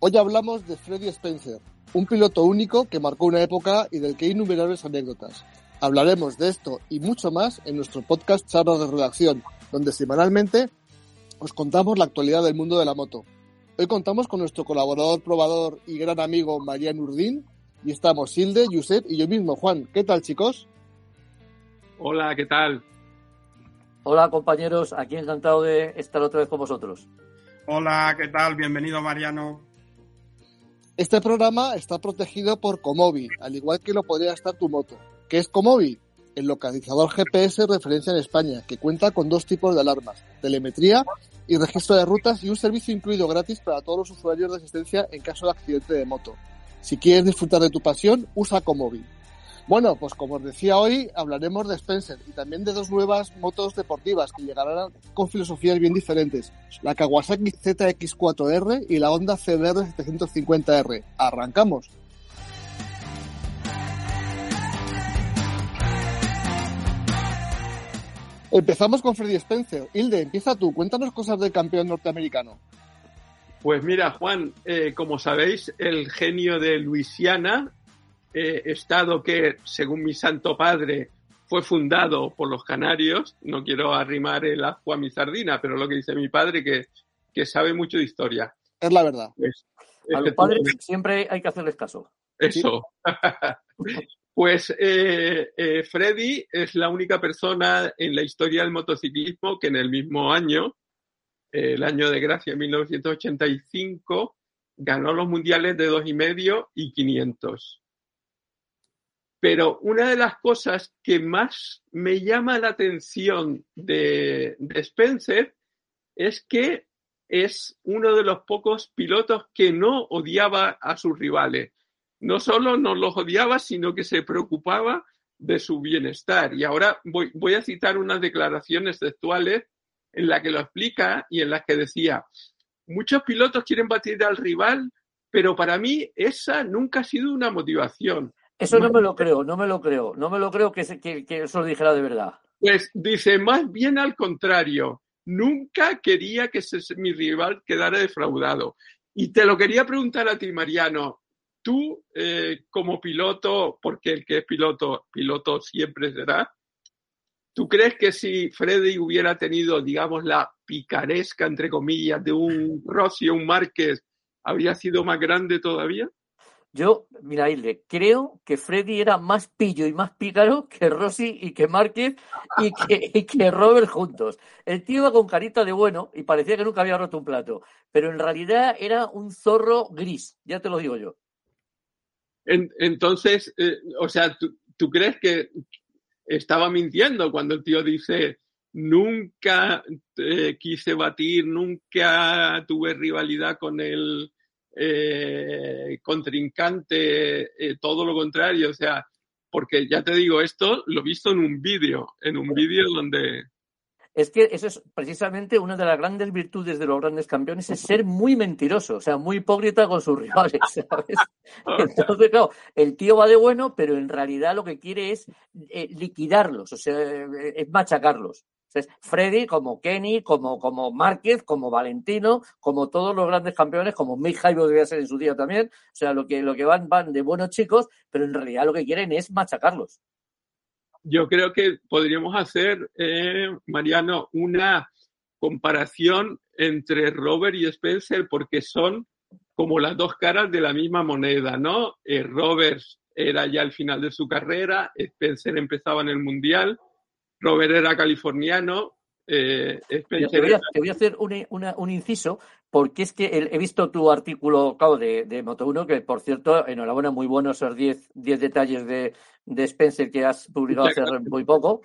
Hoy hablamos de Freddy Spencer, un piloto único que marcó una época y del que hay innumerables anécdotas. Hablaremos de esto y mucho más en nuestro podcast Charlas de Redacción, donde semanalmente os contamos la actualidad del mundo de la moto. Hoy contamos con nuestro colaborador, probador y gran amigo Mariano Urdín, y estamos Hilde, Josep y yo mismo, Juan. ¿Qué tal, chicos? Hola, ¿qué tal? Hola, compañeros. Aquí encantado de estar otra vez con vosotros. Hola, ¿qué tal? Bienvenido, Mariano. Este programa está protegido por Comobi, al igual que lo podría estar tu moto. ¿Qué es Comobi? El localizador GPS referencia en España, que cuenta con dos tipos de alarmas, telemetría y registro de rutas y un servicio incluido gratis para todos los usuarios de asistencia en caso de accidente de moto. Si quieres disfrutar de tu pasión, usa Comobi. Bueno, pues como os decía hoy, hablaremos de Spencer y también de dos nuevas motos deportivas que llegarán con filosofías bien diferentes. La Kawasaki ZX4R y la Honda CBR 750R. ¡Arrancamos! Empezamos con Freddy Spencer. Hilde, empieza tú. Cuéntanos cosas del campeón norteamericano. Pues mira, Juan, eh, como sabéis, el genio de Luisiana eh, estado que, según mi santo padre, fue fundado por los canarios. No quiero arrimar el agua a mi sardina, pero lo que dice mi padre que, que sabe mucho de historia. Es la verdad. Pues, a los padres siempre hay que hacerles caso. Eso. pues eh, eh, Freddy es la única persona en la historia del motociclismo que en el mismo año, el año de gracia 1985, ganó los mundiales de dos y medio y 500. Pero una de las cosas que más me llama la atención de, Spencer es que es uno de los pocos pilotos que no odiaba a sus rivales. No solo no los odiaba, sino que se preocupaba de su bienestar. Y ahora voy, voy a citar unas declaraciones textuales en las que lo explica y en las que decía, muchos pilotos quieren batir al rival, pero para mí esa nunca ha sido una motivación. Eso no me lo creo, no me lo creo, no me lo creo que, que, que eso lo dijera de verdad. Pues dice, más bien al contrario, nunca quería que se, mi rival quedara defraudado. Y te lo quería preguntar a ti, Mariano, tú eh, como piloto, porque el que es piloto, piloto siempre será, ¿tú crees que si Freddy hubiera tenido, digamos, la picaresca, entre comillas, de un Rossi o un Márquez, habría sido más grande todavía? Yo, mira, creo que Freddy era más pillo y más pícaro que Rossi y que Márquez y que, y que Robert juntos. El tío iba con carita de bueno y parecía que nunca había roto un plato, pero en realidad era un zorro gris, ya te lo digo yo. En, entonces, eh, o sea, ¿tú, ¿tú, crees que estaba mintiendo cuando el tío dice, nunca eh, quise batir, nunca tuve rivalidad con el eh, contrincante, eh, todo lo contrario, o sea, porque ya te digo, esto lo he visto en un vídeo, en un vídeo donde... Es que eso es precisamente una de las grandes virtudes de los grandes campeones, es ser muy mentiroso, o sea, muy hipócrita con sus rivales. Entonces, claro, el tío va de bueno, pero en realidad lo que quiere es eh, liquidarlos, o sea, es machacarlos. Entonces, Freddy, como Kenny, como, como Márquez, como Valentino, como todos los grandes campeones, como Mick Jaibo debía ser en su día también. O sea, lo que, lo que van, van de buenos chicos, pero en realidad lo que quieren es machacarlos. Yo creo que podríamos hacer, eh, Mariano, una comparación entre Robert y Spencer porque son como las dos caras de la misma moneda, ¿no? Eh, Robert era ya al final de su carrera, Spencer empezaba en el Mundial Robert era californiano. Eh, te, voy a, te, voy a, hacer un, una, un, inciso, porque es que he visto tu artículo claro, de, de Moto1, que por cierto, enhorabuena, muy buenos esos 10 detalles de, de, Spencer que has publicado hace muy poco.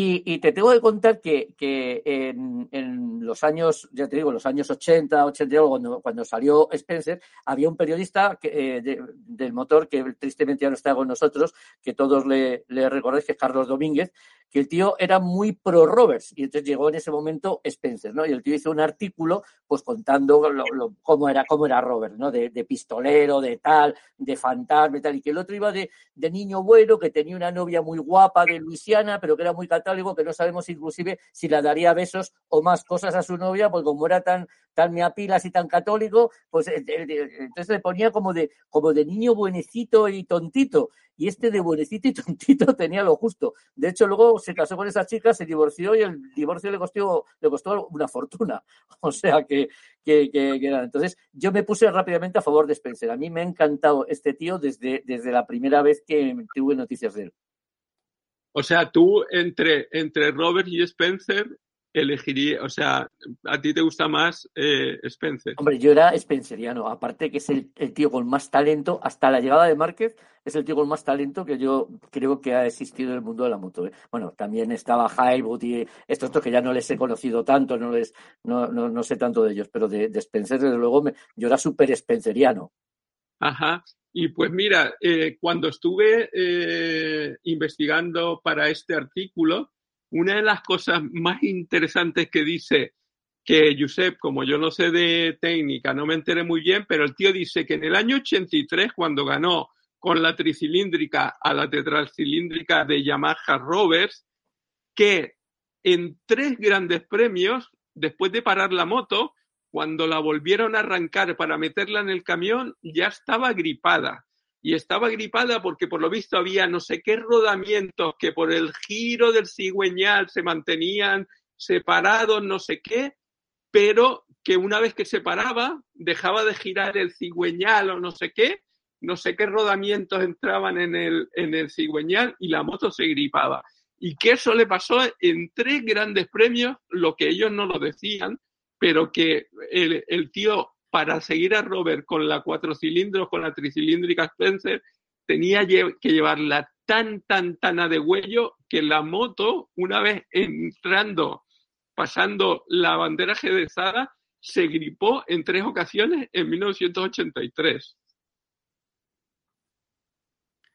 Y, y, te tengo que contar que, que en, en, los años, ya te digo, los años 80, 82, cuando, cuando salió Spencer, había un periodista que, eh, de, del motor que tristemente ya no está con nosotros, que todos le, le recordáis, que es Carlos Domínguez, que el tío era muy pro Roberts y entonces llegó en ese momento Spencer, ¿no? Y el tío hizo un artículo pues contando lo, lo, cómo era cómo era Robert, ¿no? De, de, pistolero, de tal, de fantasma y tal, y que el otro iba de, de niño bueno, que tenía una novia muy guapa de Luisiana, pero que era muy católica católico que no sabemos inclusive si le daría besos o más cosas a su novia, porque como era tan, tan miapilas y tan católico, pues eh, eh, eh, entonces le ponía como de, como de niño buenecito y tontito. Y este de buenecito y tontito tenía lo justo. De hecho, luego se casó con esa chica, se divorció y el divorcio le costó, le costó una fortuna. O sea que, que Entonces, yo me puse rápidamente a favor de Spencer. A mí me ha encantado este tío desde, desde la primera vez que tuve noticias de él. O sea, tú entre, entre Robert y Spencer elegiría, o sea, a ti te gusta más eh, Spencer. Hombre, yo era Spenceriano, aparte que es el, el, tío con más talento, hasta la llegada de Márquez, es el tío con más talento que yo creo que ha existido en el mundo de la moto. ¿eh? Bueno, también estaba Highwood y estos, estos que ya no les he conocido tanto, no les, no, no, no sé tanto de ellos, pero de, de Spencer, desde luego, me, yo era súper Spenceriano. Ajá. Y pues mira, eh, cuando estuve eh, investigando para este artículo, una de las cosas más interesantes que dice que Josep, como yo no sé de técnica, no me enteré muy bien, pero el tío dice que en el año 83, cuando ganó con la tricilíndrica a la tetracilíndrica de Yamaha Rovers, que en tres grandes premios, después de parar la moto, cuando la volvieron a arrancar para meterla en el camión, ya estaba gripada. Y estaba gripada porque por lo visto había no sé qué rodamientos que por el giro del cigüeñal se mantenían separados, no sé qué, pero que una vez que se paraba, dejaba de girar el cigüeñal o no sé qué, no sé qué rodamientos entraban en el, en el cigüeñal y la moto se gripaba. Y que eso le pasó en tres grandes premios, lo que ellos no lo decían, pero que el, tío, para seguir a Robert con la cuatro cilindros, con la tricilíndrica Spencer, tenía que llevarla tan, tan, tan a de huello que la moto, una vez entrando, pasando la bandera gedesada, se gripó en tres ocasiones en 1983.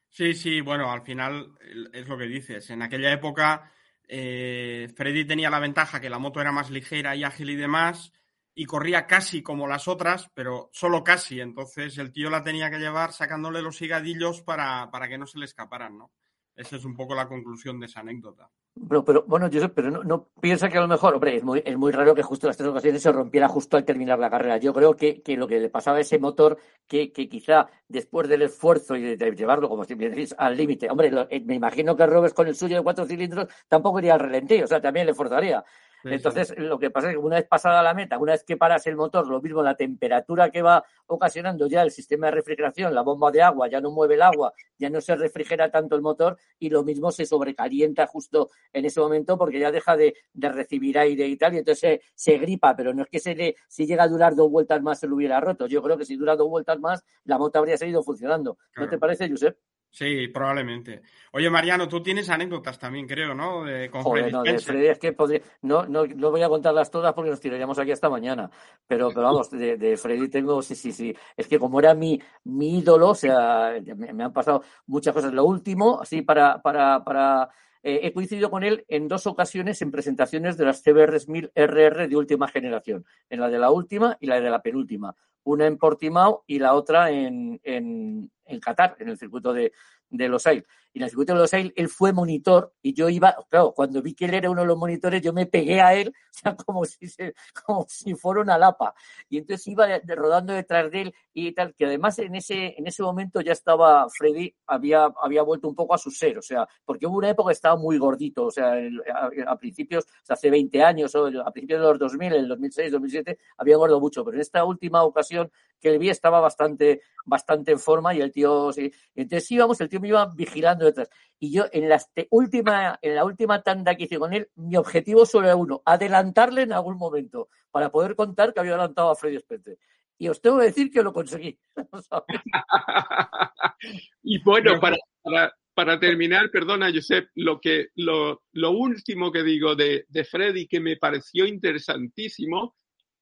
Sí, sí, bueno, al final es lo que dices. En aquella época eh, Freddy tenía la ventaja que la moto era más ligera y ágil y demás, y corría casi como las otras, pero solo casi. Entonces el tío la tenía que llevar sacándole los higadillos para, para que no se le escaparan, ¿no? Esa es un poco la conclusión de esa anécdota. Pero, pero bueno, Josep, pero no, piensa que a lo mejor, hombre, es muy, es muy raro que justo en las tres ocasiones se rompiera justo al terminar la carrera. Yo creo que, que lo que le pasaba a ese motor, que, que quizá después del esfuerzo y de, llevarlo, como siempre decís, al límite, hombre, eh, me imagino que Roberts con el suyo de cuatro cilindros tampoco iría al relentí, o sea, también le forzaría. Entonces, lo que pasa es que una vez pasada la meta, una vez que paras el motor, lo mismo la temperatura que va ocasionando ya el sistema de refrigeración, la bomba de agua ya no mueve el agua, ya no se refrigera tanto el motor y lo mismo se sobrecalienta justo en ese momento porque ya deja de, de recibir aire y tal, y entonces se, se, gripa, pero no es que se le, si llega a durar dos vueltas más se lo hubiera roto. Yo creo que si dura dos vueltas más, la moto habría seguido funcionando. ¿No te parece, Josep? Sí, probablemente. Oye, Mariano, tú tienes anécdotas también, creo, ¿no? De, con Joder, Freddy no, de. Freddy es que podría, no, no, no voy a contarlas todas porque nos tiraríamos aquí hasta mañana. Pero, pero vamos, de, de Freddy tengo, sí, sí, sí. Es que como era mi, mi ídolo, o sea, me, me han pasado muchas cosas. Lo último, así para, para, para eh, he coincidido con él en dos ocasiones en presentaciones de las CBRs 1000 RR de última generación, en la de la última y la de la penúltima. Una en Portimao y la otra en, en, en Qatar, en el circuito de, de Los Ailes. Y en el circuito de Los Ailes él fue monitor y yo iba, claro, cuando vi que él era uno de los monitores, yo me pegué a él, o sea, como si, se, como si fuera una lapa. Y entonces iba de, de, rodando detrás de él y tal, que además en ese, en ese momento ya estaba Freddy, había, había vuelto un poco a su ser, o sea, porque hubo una época que estaba muy gordito, o sea, el, a, a, principios, o sea, hace 20 años, o a principios de los 2000, en el 2006, 2007, había engordado mucho, pero en esta última ocasión que el vi estaba bastante, bastante en forma y el tío, sí. Entonces íbamos, el tío me iba vigilando detrás. Y yo en la última, en la última tanda que hice con él, mi objetivo solo era uno, adelantarle en algún momento, para poder contar que había adelantado a Freddy Spencer. Y os tengo que decir que lo conseguí. y bueno, para, para, para, terminar, perdona, Josep, lo, que, lo, lo último que digo de, de Freddy que me pareció interesantísimo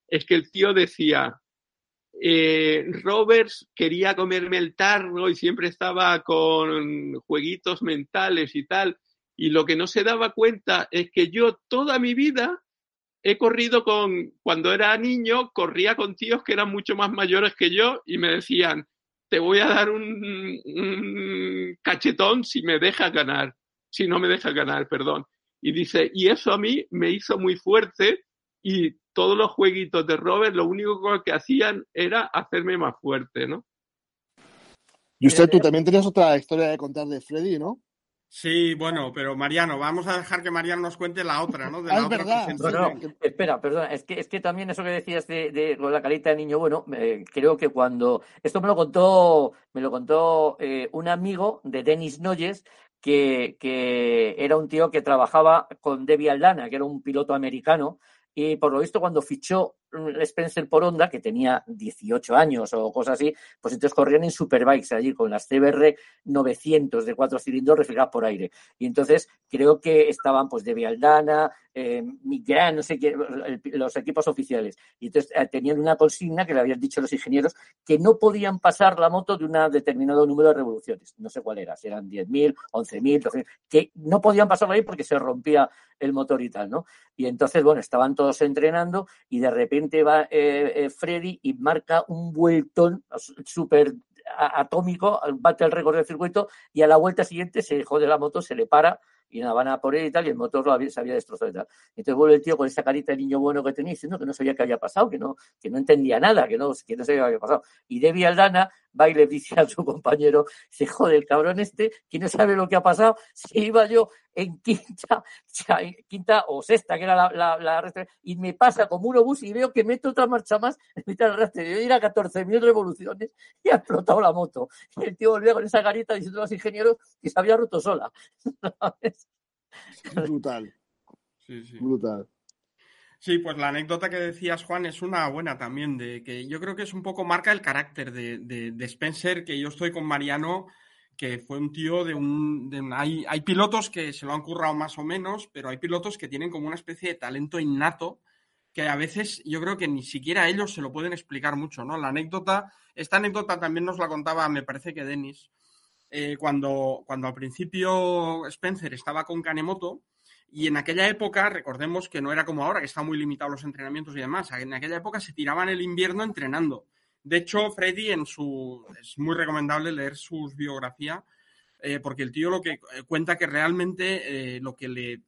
es que el tío decía, eh, Roberts quería comerme el tarro y siempre estaba con jueguitos mentales y tal. Y lo que no se daba cuenta es que yo toda mi vida he corrido con, cuando era niño, corría con tíos que eran mucho más mayores que yo y me decían, te voy a dar un, un cachetón si me dejas ganar, si no me dejas ganar, perdón. Y dice, y eso a mí me hizo muy fuerte y todos los jueguitos de Robert lo único que hacían era hacerme más fuerte, ¿no? Y usted, tú también tenías otra historia de contar de Freddy, ¿no? Sí, bueno, pero Mariano, vamos a dejar que Mariano nos cuente la otra, ¿no? De Ah, la es otra verdad. No, no, espera, perdona, es que, es que también eso que decías de, de la carita de niño bueno, eh, creo que cuando, esto me lo contó, me lo contó eh, un amigo de Denis Noyes, que, que era un tío que trabajaba con Debbie Aldana, que era un piloto americano, y por lo visto cuando fichó mm, Spencer por Honda, que tenía 18 años o cosas así, pues entonces corrían en superbikes allí con las CBR 900 de cuatro cilindros refrigeradas por aire. Y entonces creo que estaban pues de Vialdana, eh, Mick Grant, no sé qué, los equipos oficiales. Y entonces eh, tenían una consigna que le habían dicho los ingenieros que no podían pasar la moto de un determinado número de revoluciones. No sé cuál era, si eran 10.000, 11.000, 12.000, que no podían pasarlo ahí porque se rompía el motor y tal, ¿no? Y entonces, bueno, estaban todos entrenando y de repente va eh, eh, Freddy y marca un vueltón súper atómico, bate el récord del circuito y a la vuelta siguiente se jode la moto, se le para y nada, van a por él y tal, y el motor lo había, se había destrozado y tal. Entonces vuelve el tío con esa carita de niño bueno que tenía, diciendo que no sabía qué había pasado, que no, que no entendía nada, que no, que no sabía qué había pasado. Y Debbie Aldana va y le dice a su compañero, se jode el cabrón este, que no sabe lo que ha pasado, se iba yo en quinta, en quinta o sexta, que era la, la, y me pasa como un obús y veo que meto otra marcha más en mitad del. Yo ir a 14.000 revoluciones y ha explotado la moto. Y el tío volvía con esa carita diciendo a los ingenieros que se había roto sola. Brutal, Sí, sí. brutal. Sí, pues la anécdota que decías, Juan, es una buena también, de que yo creo que es un poco marca el carácter de, de- Spencer, que yo estoy con Mariano, que fue un tío de un... de hay, hay pilotos que se lo han currado más o menos, pero hay pilotos que tienen como una especie de talento innato, que a veces yo creo que ni siquiera ellos se lo pueden explicar mucho, ¿no? La anécdota, esta anécdota también nos la contaba, me parece que Denis, eh, cuando, cuando al principio Spencer estaba con Kanemoto, y en aquella época, recordemos que no era como ahora, que están muy limitados los entrenamientos y demás. En aquella época se tiraban el invierno entrenando. De hecho, Freddy en su. es muy recomendable leer sus biografías, eh, porque el tío lo que eh, cuenta que realmente eh, lo que le,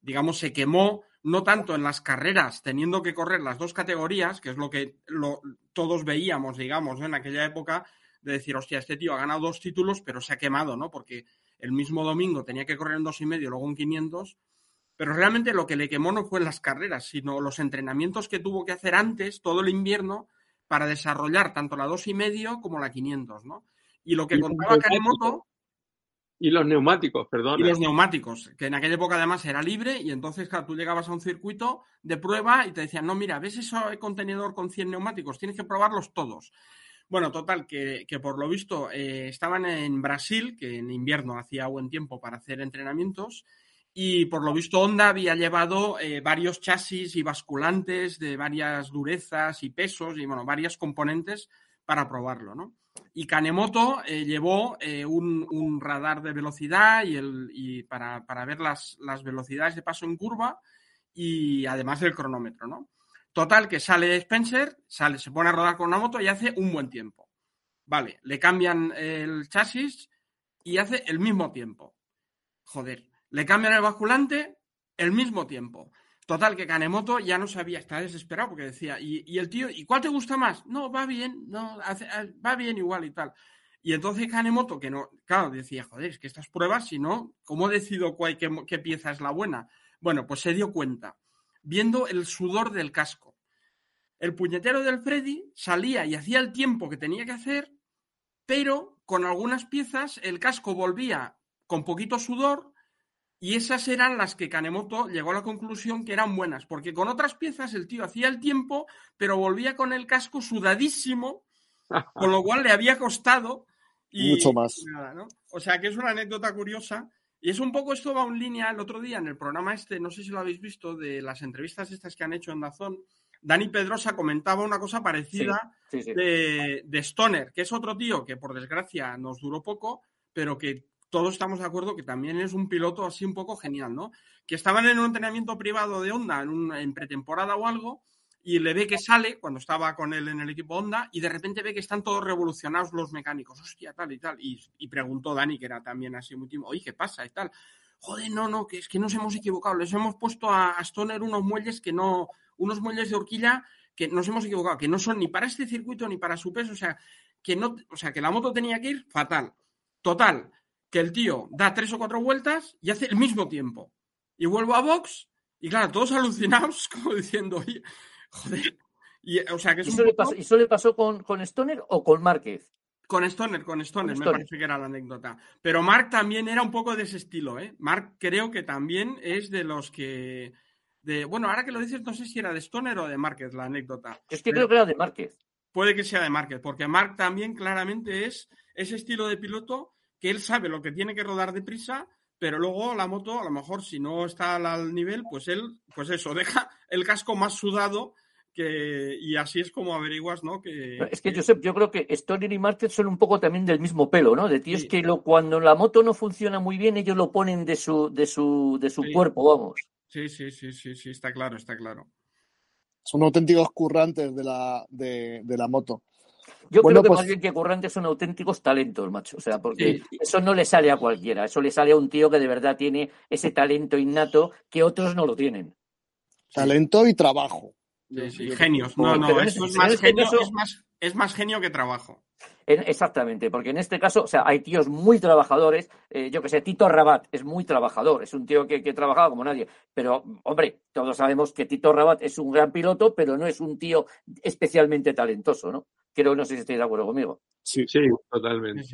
digamos, se quemó, no tanto en las carreras, teniendo que correr las dos categorías, que es lo que todos veíamos, digamos, en aquella época, de decir, hostia, este tío ha ganado dos títulos, pero se ha quemado, ¿no? Porque el mismo domingo tenía que correr en dos y medio, luego en 500, pero realmente lo que le quemó no fue las carreras, sino los entrenamientos que tuvo que hacer antes, todo el invierno, para desarrollar tanto la dos y medio como la 500, ¿no? Y lo que Y contaba Kanemoto Y los neumáticos, perdón. y los neumáticos, que en aquella época además era libre y entonces, claro, tú llegabas a un circuito de prueba y te decían, no, mira, ¿ves ese contenedor con 100 neumáticos? Tienes que probarlos todos. Bueno, total, que, que por lo visto eh, estaban en Brasil, que en invierno hacía buen tiempo para hacer entrenamientos, y por lo visto Honda había llevado eh, varios chasis y basculantes de varias durezas y pesos y, bueno, varias componentes para probarlo, ¿no? Y Kanemoto eh, llevó eh, un, un radar de velocidad y, el, y para, para ver las, las velocidades de paso en curva y además del cronómetro, ¿no? Total, que sale Spencer, sale, se pone a rodar con una moto y hace un buen tiempo. Vale, le cambian el chasis y hace el mismo tiempo. Joder, le cambian el basculante el mismo tiempo. Total, que Kanemoto ya no sabía, estaba desesperado porque decía, y, y el tío, ¿y cuál te gusta más? No, va bien, no, hace- va bien igual y tal. Y entonces Kanemoto, que no, claro, decía, joder, es que estas pruebas, si no, ¿cómo decido cuál, qué, qué pieza es la buena? Bueno, pues se dio cuenta, viendo el sudor del casco. El puñetero del Freddy salía y hacía el tiempo que tenía que hacer, pero con algunas piezas el casco volvía con poquito sudor y esas eran las que Kanemoto llegó a la conclusión que eran buenas, porque con otras piezas el tío hacía el tiempo, pero volvía con el casco sudadísimo, con lo cual le había costado. Y, Mucho más. y nada, ¿no? O sea que es una anécdota curiosa. Y es un poco esto va en línea el otro día en el programa este, no sé si lo habéis visto, de las entrevistas estas que han hecho en Dazón. Dani Pedrosa comentaba una cosa parecida Sí, sí. de, de Stoner, que es otro tío que por desgracia nos duró poco, pero que todos estamos de acuerdo que también es un piloto así un poco genial, ¿no? Que estaban en un entrenamiento privado de Honda en, pretemporada o algo y le ve que sale cuando estaba con él en el equipo Honda y de repente ve que están todos revolucionados los mecánicos, hostia, tal y tal. Y, preguntó Dani, que era también así muy timo, oye, ¿qué pasa? y tal. joder, no, no, que es que nos hemos equivocado, les hemos puesto a, Stoner unos muelles que no, unos muelles de horquilla que nos hemos equivocado, que no son ni para este circuito ni para su peso, o sea, que no, o sea, que la moto tenía que ir fatal. Total, que el tío da tres o cuatro vueltas y hace el mismo tiempo. Y vuelvo a box y claro, todos alucinados, como diciendo, joder. Y, o sea, que ¿Y, eso le pasó, ¿Y, le pasó, con, con Stoner o con Márquez? Con Stoner, con Stoner, me parece que era la anécdota. Pero Mark también era un poco de ese estilo, ¿eh? Mark creo que también es de los que. De, bueno, ahora que lo dices, no sé si era de Stoner o de Márquez la anécdota. Es que creo que era de Márquez. Puede que sea de Márquez, porque Mark también claramente es ese estilo de piloto que él sabe lo que tiene que rodar deprisa, pero luego la moto, a lo mejor si no está al nivel, pues él, pues eso, deja el casco más sudado y así es como averiguas, ¿no? Que, es que, Josep, yo creo que Stoner y Márquez son un poco también del mismo pelo, ¿no? De tíos que lo, cuando la moto no funciona muy bien, ellos lo ponen de su, de su, de su cuerpo, vamos. Sí, sí, sí, sí, sí, está claro, está claro. Son auténticos currantes de la, de, la moto. Yo creo que pues más bien que currantes son auténticos talentos, macho. O sea, porque eso no le sale a cualquiera. Eso le sale a un tío que de verdad tiene ese talento innato que otros no lo tienen. Talento y trabajo. Sí, genios. No, no, es, más genio, es, más, genio que trabajo. Exactamente, porque en este caso, o sea, hay tíos muy trabajadores. Eh, yo que sé, Tito Rabat es muy trabajador, es un tío que, que trabajado como nadie. Pero, hombre, todos sabemos que Tito Rabat es un gran piloto, pero no es un tío especialmente talentoso, ¿no? Creo, no sé si estáis de acuerdo conmigo. Sí, sí, totalmente.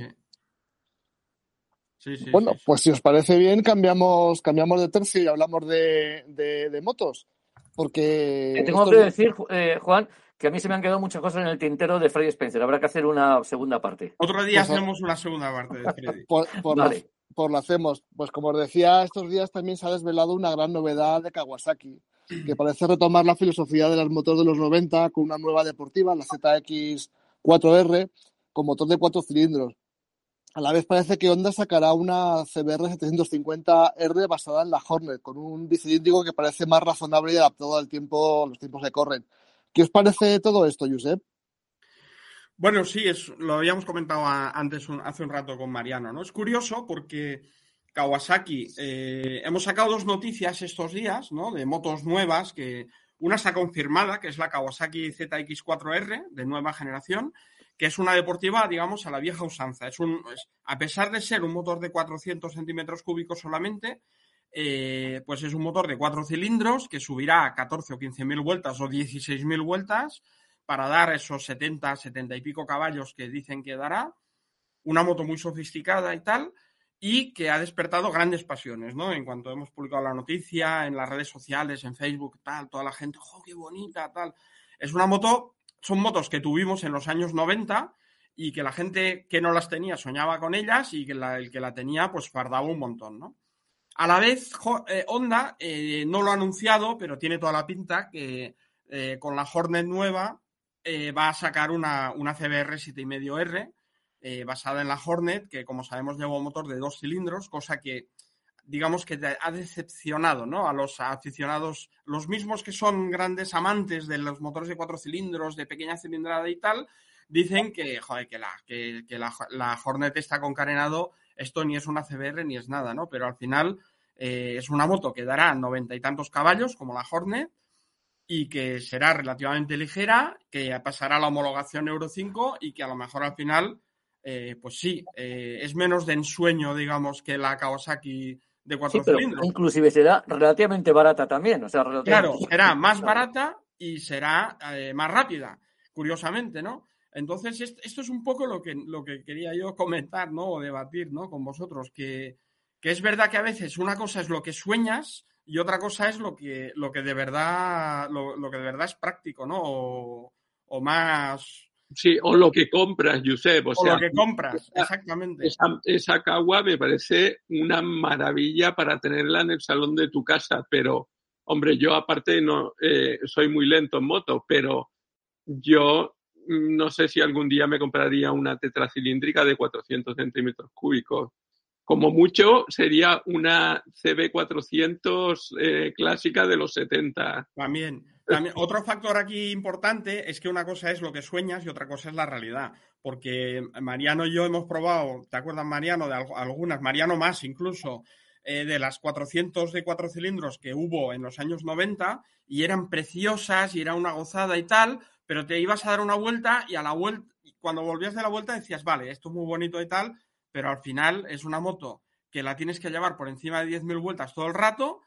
Sí, bueno, pues si os parece bien, cambiamos, cambiamos de tercio y hablamos de, de motos. Porque. tengo que decir, eh, Juan, que a mí se me han quedado muchas cosas en el tintero de Freddy Spencer. Habrá que hacer una segunda parte. Otro día pues hacemos una segunda parte de Freddy. por, por, lo hacemos. Pues como os decía, estos días también se ha desvelado una gran novedad de Kawasaki, que parece retomar la filosofía de los motores de los 90 con una nueva deportiva, la ZX4R, con motor de cuatro cilindros. A la vez parece que Honda sacará una CBR 750R basada en la Hornet, con un bicilíndrico que parece más razonable y adaptado al tiempo, los tiempos que corren. ¿Qué os parece todo esto, Josep? Bueno, sí, es, lo habíamos comentado antes hace un rato con Mariano, ¿no? Es curioso porque Kawasaki, eh, hemos sacado dos noticias estos días, ¿no? De motos nuevas, que una está confirmada, que es la Kawasaki ZX4R de nueva generación, que es una deportiva, digamos, a la vieja usanza. Es un, a pesar de ser un motor de 400 centímetros cúbicos solamente, eh, pues es un motor de cuatro cilindros que subirá a 14 o 15 mil vueltas o 16 mil vueltas para dar esos 70, 70 y pico caballos que dicen que dará. Una moto muy sofisticada y tal, y que ha despertado grandes pasiones, ¿no? En cuanto hemos publicado la noticia en las redes sociales, en Facebook, tal, toda la gente, ¡oh, qué bonita! Tal. Es una moto son motos que tuvimos en los años 90 y que la gente que no las tenía soñaba con ellas y que el que la tenía pues fardaba un montón, ¿no? A la vez, eh, Honda eh, no lo ha anunciado, pero tiene toda la pinta que eh, con la Hornet nueva va a sacar una, una CBR 7,5R basada en la Hornet, que como sabemos lleva un motor de dos cilindros, cosa que digamos que ha decepcionado ¿no? a los aficionados, los mismos que son grandes amantes de los motores de cuatro cilindros, de pequeña cilindrada y tal, dicen que, joder, que, la, la, Hornet está con carenado, esto ni es una CBR ni es nada, ¿no? Pero al final eh, es una moto que dará noventa y tantos caballos, como la Hornet, y que será relativamente ligera, que pasará la homologación Euro 5 y que a lo mejor al final, eh, pues sí, eh, es menos de ensueño, digamos, que la Kawasaki de cuatro cilindros. Inclusive será relativamente barata también. O sea, Claro, será más barata y será eh, más rápida, curiosamente, ¿no? Entonces, esto es un poco lo que, lo que quería yo comentar, ¿no? O debatir, ¿no? Con vosotros, que, que es verdad que a veces una cosa es lo que sueñas y otra cosa es lo que, lo que de verdad, lo, lo que de verdad es práctico, ¿no? O, o más, Sí, o lo que compras, Josep. O, lo que compras, exactamente. Esa, esa cagua me parece una maravilla para tenerla en el salón de tu casa, pero, hombre, yo aparte no eh, soy muy lento en moto, pero yo no sé si algún día me compraría una tetracilíndrica de 400 centímetros cúbicos. Como mucho sería una CB400 eh, clásica de los 70. También otro factor aquí importante es que una cosa es lo que sueñas y otra cosa es la realidad. Porque Mariano y yo hemos probado, ¿te acuerdas, Mariano? De algunas, Mariano más incluso, eh, de las 400 de cuatro cilindros que hubo en los años 90 y eran preciosas y era una gozada y tal, pero te ibas a dar una vuelta y a la vuelta, cuando volvías de la vuelta decías, vale, esto es muy bonito y tal, pero al final es una moto que la tienes que llevar por encima de 10.000 vueltas todo el rato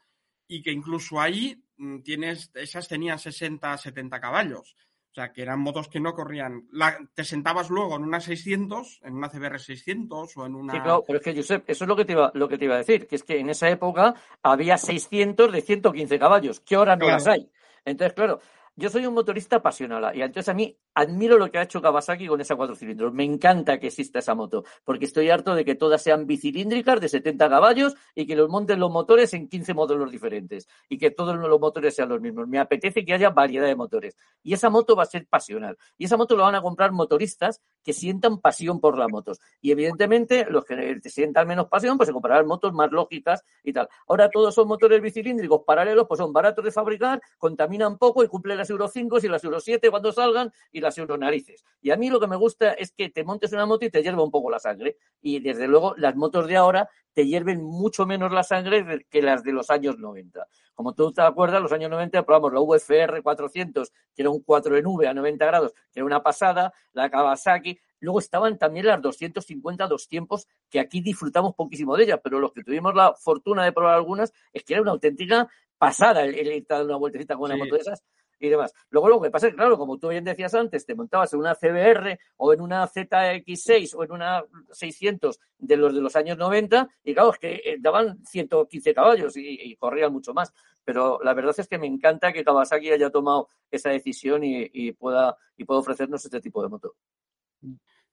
y que incluso ahí mm, tienes, esas tenían 60, 70 caballos. O sea, que eran motos que no corrían. te sentabas luego en una 600, en una CBR 600 o en una... Sí, claro, pero es que, Josep, eso es lo que, te iba, lo que te iba a decir, que es que en esa época había 600 de 115 caballos, que ahora no las hay. Entonces, claro, yo soy un motorista apasionado y entonces a mí admiro lo que ha hecho Kawasaki con esa cuatro cilindros. Me encanta que exista esa moto, porque estoy harto de que todas sean bicilíndricas de 70 caballos y que los monten los motores en 15 módulos diferentes y que todos los motores sean los mismos. Me apetece que haya variedad de motores. Y esa moto va a ser pasional. Y esa moto la van a comprar motoristas que sientan pasión por las motos. Y evidentemente los que sientan menos pasión, pues se comprarán motos más lógicas y tal. Ahora todos son motores bicilíndricos paralelos, pues son baratos de fabricar, contaminan poco y cumplen las Euro 5 y las Euro 7 cuando salgan y las Euro narices. Y a mí lo que me gusta es que te montes una moto y te hierva un poco la sangre. Y desde luego las motos de ahora te hierven mucho menos la sangre que las de los años 90. Como tú te acuerdas, los años 90 probamos la VFR 400, que era un 4 en V a 90 grados, que era una pasada, la Kawasaki. Luego estaban también las 250 dos tiempos, que aquí disfrutamos poquísimo de ellas, pero los que tuvimos la fortuna de probar algunas, es que era una auténtica pasada el, ir a dar una vueltecita con una moto de esas y demás. Luego lo que pasa es que, claro, como tú bien decías antes, te montabas en una CBR o en una ZX6 o en una 600 de los de los años 90 y claro, es que eh, daban 115 caballos y, corrían mucho más. Pero la verdad es que me encanta que Kawasaki haya tomado esa decisión y, pueda, y pueda ofrecernos este tipo de moto.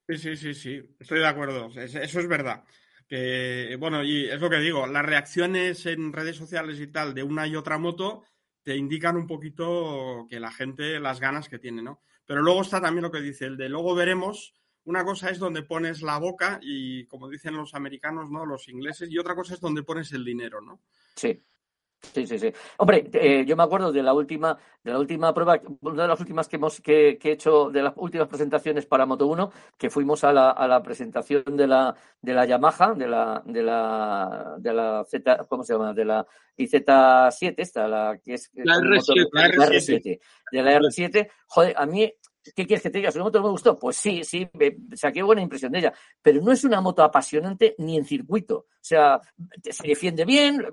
Sí, sí, sí, sí, estoy de acuerdo. Eso es verdad. Que, bueno, y es lo que digo, las reacciones en redes sociales y tal de una y otra moto te indican un poquito que la gente, las ganas que tiene, ¿no? Pero luego está también lo que dice el de luego veremos. Una cosa es donde pones la boca y, como dicen los americanos, ¿no? Los ingleses, y otra cosa es donde pones el dinero, ¿no? Sí. Sí, sí, sí. Hombre, eh, yo me acuerdo de la última, de la última prueba, una de las últimas que hemos que, he hecho, de las últimas presentaciones para Moto 1, que fuimos a la, a la presentación de la, de la Yamaha, de la, de la, de la Z, ¿cómo se llama? De la IZ7, esta, la que es la R7, la R7, de la R7. Joder, a mí ¿Qué quieres que te diga? ¿Una moto me gustó? Pues sí, sí, me saqué buena impresión de ella. Pero no es una moto apasionante ni en circuito. O sea, se defiende bien,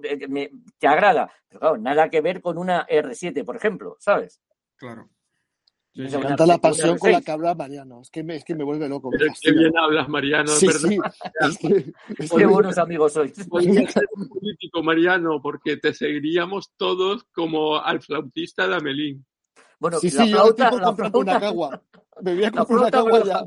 te agrada. Pero claro, nada que ver con una R7, por ejemplo, ¿sabes? Claro. me encanta la pasión con la que habla Mariano. Es que me, es que me vuelve loco. Pero qué bien hablas, Mariano. Sí, sí. qué buenos amigos sois. Podrías ser un político, Mariano, porque te seguiríamos todos como al flautista de Amelín. Bueno, sí, sí, yo tipo la una cagua. Me voy a comprar una cagua ya.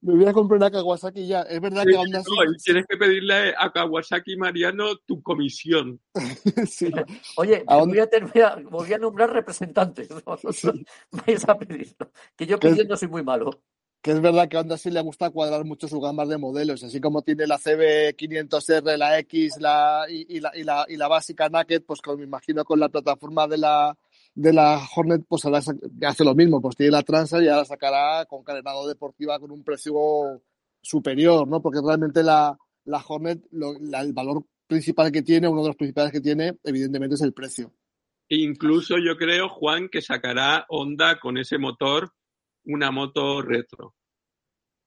Me voy a comprar una Kawasaki ya. Es verdad que anda Tienes que pedirle a Kawasaki Mariano tu comisión. sí. Oye, voy a, tener, voy a nombrar representantes. Vais a pedirlo. Que yo pidiendo soy muy malo que es verdad que a Honda sí le gusta cuadrar mucho su gama de modelos, así como tiene la CB500R, la X la, y, la, y, la, y la básica Naked, pues como me imagino con la plataforma de la, de la Hornet, pues ahora hace lo mismo, pues tiene la Transa y ahora sacará con carenado deportiva con un precio superior, ¿no? Porque realmente la, la Hornet, el valor principal que tiene, uno de los principales que tiene, evidentemente es el precio. Incluso yo creo, Juan, que sacará Honda con ese motor una moto retro.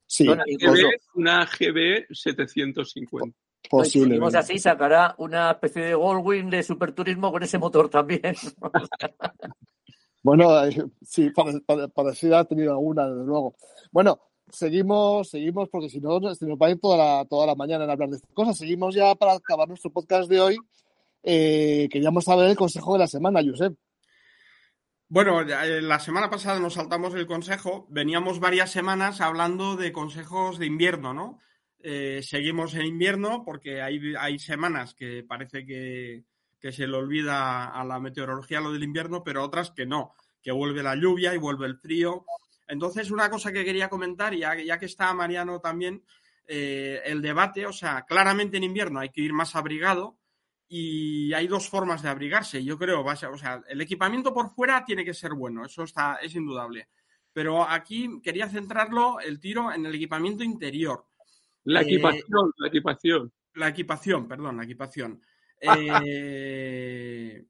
Sí, una GB, una GB 750. Posiblemente. Pues, así, sacará una especie de Goldwing de superturismo con ese motor también. bueno, eh, sí, parecida ha tenido alguna, desde luego. Bueno, seguimos, seguimos, porque si no, se nos va a ir toda la, toda la mañana en hablar de estas cosas. Seguimos ya para acabar nuestro podcast de hoy. Eh, queríamos saber el consejo de la semana, Josep. Bueno, eh, la semana pasada nos saltamos el consejo. Veníamos varias semanas hablando de consejos de invierno, ¿no? Eh, seguimos en invierno porque hay, hay semanas que parece que, se le olvida a la meteorología lo del invierno, pero otras que no, que vuelve la lluvia y vuelve el frío. Entonces, una cosa que quería comentar, ya, ya que está Mariano también, eh, el debate, o sea, claramente en invierno hay que ir más abrigado, y hay dos formas de abrigarse, yo creo. O sea, el equipamiento por fuera tiene que ser bueno, eso está, es indudable. Pero aquí quería centrarlo el tiro en el equipamiento interior. La eh, equipación, la equipación. la equipación, perdón, la equipación. Eh,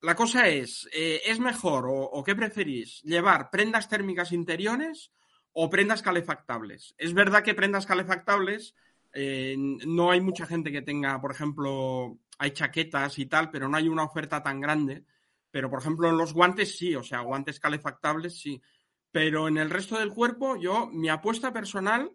la cosa es, eh, ¿es mejor o, qué preferís? ¿Llevar prendas térmicas interiores o prendas calefactables? Es verdad que prendas calefactables eh, no hay mucha gente que tenga, por ejemplo, hay chaquetas y tal, pero no hay una oferta tan grande. Pero, por ejemplo, en los guantes sí, o sea, guantes calefactables sí. Pero en el resto del cuerpo, yo, mi apuesta personal,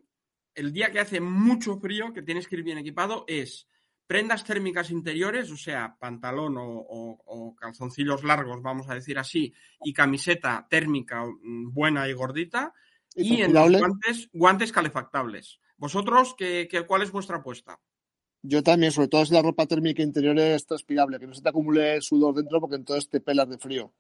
el día que hace mucho frío, que tienes que ir bien equipado, es prendas térmicas interiores, o sea, pantalón o, calzoncillos largos, vamos a decir así, y camiseta térmica mm, buena y gordita, y, en los guantes, guantes calefactables. ¿Vosotros qué, qué, cuál es vuestra apuesta? Yo también, sobre todo si la ropa térmica interior es transpirable, que no se te acumule sudor dentro porque entonces te pelas de frío.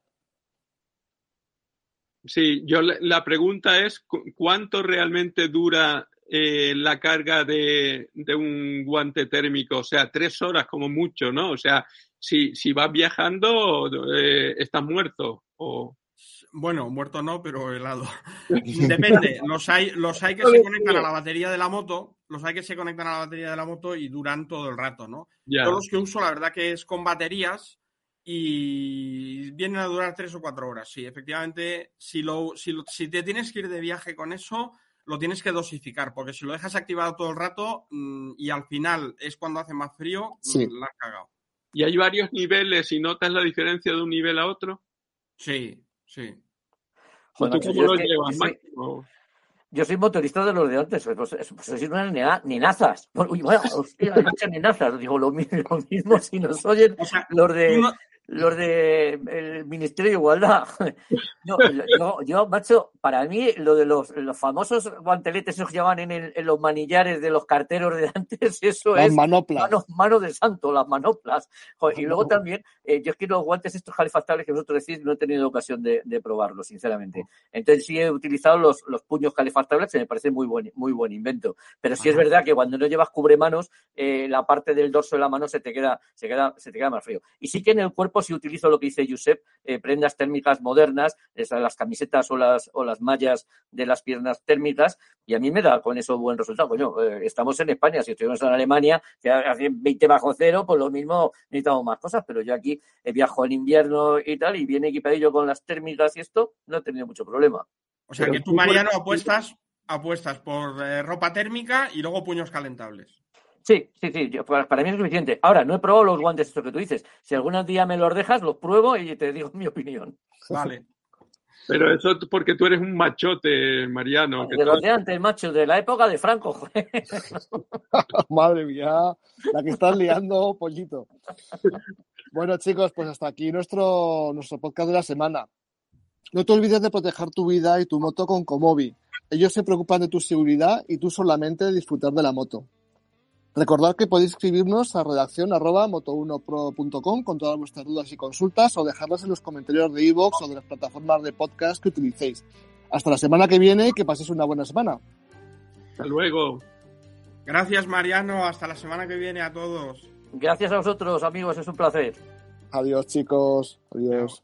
Sí, yo la pregunta es cuánto realmente dura eh, la carga de, un guante térmico, o sea, tres horas como mucho, ¿no? O sea, si, si vas viajando, eh, estás muerto. O... Bueno, muerto no, pero helado. Depende. Los hay, los hay que se conectan a la batería de la moto, los hay que se conectan a la batería de la moto y duran todo el rato, ¿no? Todos los que uso, la verdad que es con baterías y vienen a durar tres o cuatro horas. Sí, efectivamente, si, lo, si, si te tienes que ir de viaje con eso, lo tienes que dosificar, porque si lo dejas activado todo el rato mm, y al final es cuando hace más frío, mm, la has cagado. ¿Y hay varios niveles y notas la diferencia de un nivel a otro? Sí, sí. Yo, soy, motorista de los de antes, pues, pues, pues sois unas nenazas. Uy, bueno, hostia, nenazas. Digo, lo mismo, si nos oyen los de los de Ministerio de Igualdad. No, yo, yo, macho, para mí lo de los, los famosos guanteletes que llevan en, en, los manillares de los carteros de antes, eso es manoplas. Mano, de santo, las manoplas. y luego también, eh, yo es que los guantes estos calefactables que vosotros decís no he tenido ocasión de, de probarlos, sinceramente. Entonces sí he utilizado los, los puños calefactables, que me parece muy buen, muy buen invento. Pero sí es verdad que cuando no llevas cubremanos, eh, la parte del dorso de la mano se te queda, se queda, se te queda más frío. Y sí que en el cuerpo si utilizo lo que dice Josep, eh, prendas térmicas modernas, esas, las camisetas o las, o las mallas de las piernas térmicas, y a mí me da con eso buen resultado. Coño, eh, estamos en España, si estuviéramos en Alemania, que hace 20 bajo cero, pues lo mismo necesitamos más cosas, pero yo aquí he viajado en invierno y tal, y bien equipadillo con las térmicas y esto, no he tenido mucho problema. O sea que tú, Mariano, apuestas, apuestas por eh, ropa térmica y luego puños calentables. Sí, sí, sí, para mí es suficiente. Ahora, no he probado los guantes estos que tú dices. Si algún día me los dejas, los pruebo y te digo mi opinión. Vale. Pero eso porque tú eres un machote, Mariano. de los de antes, macho, de la época de Franco, Madre mía, la que estás liando, pollito. Bueno, chicos, pues hasta aquí nuestro, nuestro podcast de la semana. No te olvides de proteger tu vida y tu moto con Comobi. Ellos se preocupan de tu seguridad y tú solamente de disfrutar de la moto. Recordad que podéis escribirnos a redacción moto1pro.com con todas vuestras dudas y consultas o dejarlas en los comentarios de iVoox o de las plataformas de podcast que utilicéis. Hasta la semana que viene y que paséis una buena semana. Hasta luego. Gracias Mariano, hasta la semana que viene a todos. Gracias a vosotros amigos, es un placer. Adiós chicos, adiós.